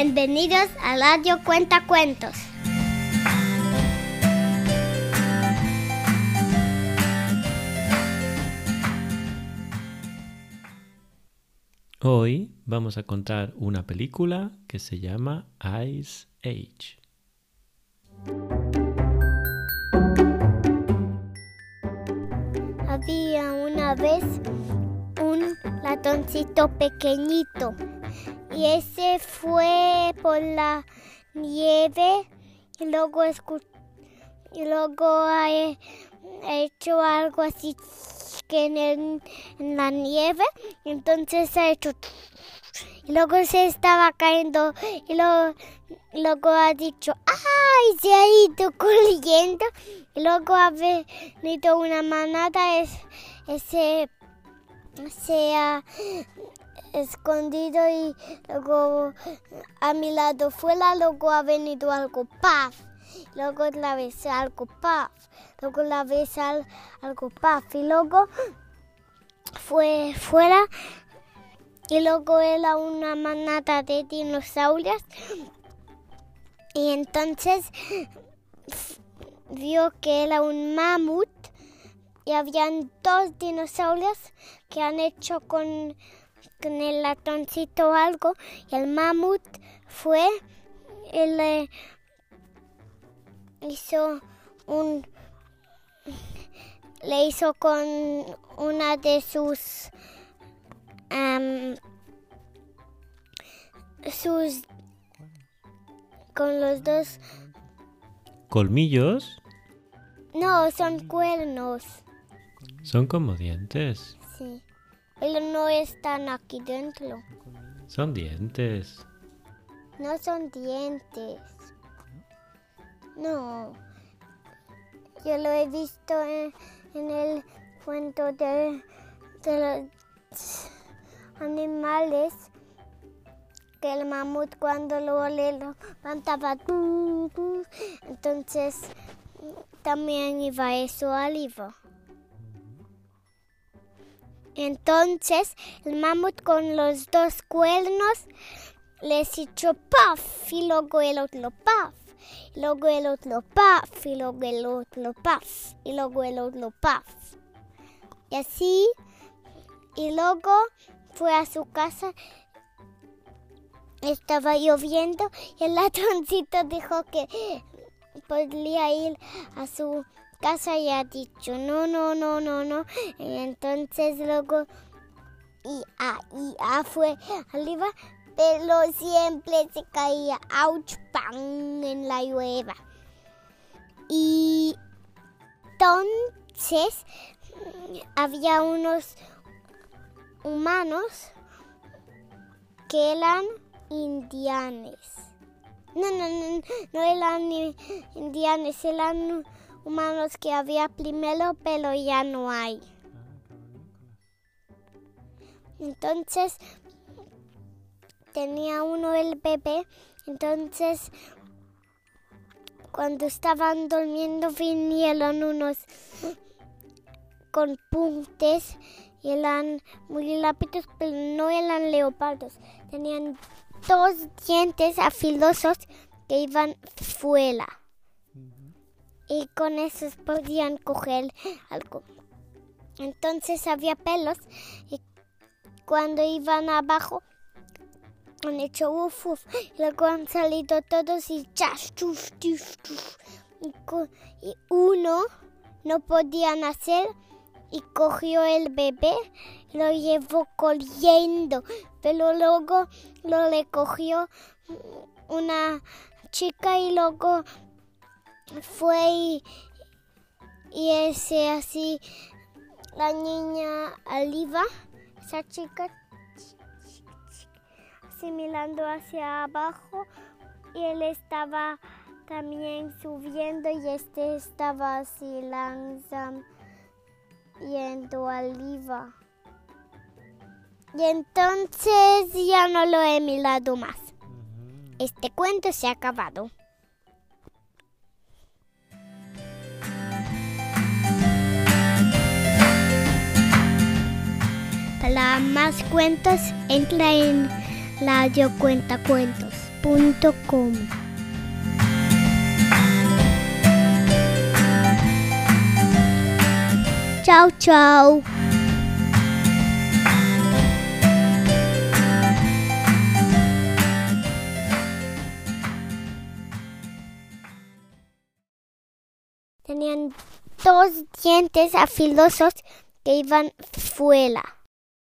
Bienvenidos a Radio Cuenta Cuentos. Hoy vamos a contar una película que se llama Ice Age. Había una vez un ratoncito pequeñito y ese fue por la nieve y luego y luego hecho algo así que en, en la nieve entonces ha hecho y luego se estaba cayendo y luego, luego ha dicho ¡ay! se ha ido corriendo y luego ha venido una manada es, ese se ha escondido y luego a mi lado fuera, luego ha venido algo paf, luego otra vez algo paf, luego la vez al- algo paf y luego fue fuera y luego era una manada de dinosaurios. Y entonces vio que era un mamut y habían dos dinosaurios que han hecho con, con el ratoncito algo y el mamut fue y le hizo un le hizo con una de sus am, sus con los dos Colmillos no son cuernos. Son como dientes. sí no están aquí dentro Son dientes. No son dientes. No. Yo lo he visto en, en el cuento de, de los animales que el mamut cuando lo le levantaba entonces también iba eso arriba. Entonces el mamut con los dos cuernos les echó paf y luego el otro paf. Y luego el otro paf y luego el otro paf y luego el otro paf. Y así, y luego fue a su casa. Estaba lloviendo y el ratoncito dijo que podría ir a su casa y ha dicho no, no, no, no, no. Y entonces luego y a, y a fue arriba, pero siempre se caía, ouch, pan, en la llueva. Y entonces había unos humanos que eran indianes. No, no, no, no eran indianes, eran humanos que había primero, pero ya no hay. Entonces tenía uno el bebé, entonces cuando estaban durmiendo vinieron unos con puntes y eran muy rápidos, pero no eran leopardos. Tenían dos dientes afilosos que iban fuera. Y con esos podían coger algo. Entonces había pelos y cuando iban abajo han hecho uf, uf, luego han salido todos y chas, chuf, chuf, chuf. Y, uno no podía nacer y cogió el bebé lo llevó corriendo, pero luego lo le cogió una chica y luego fue y, y ese así la niña arriba, esa chica así mirando hacia abajo y él estaba también subiendo y este estaba así lanzam yendo arriba. Y entonces ya no lo he mirado más. Este cuento se ha acabado. Para más cuentos, entra en Radio Cuenta Cuentos. Chao, chao. Tenían dos dientes afilosos que iban fuera.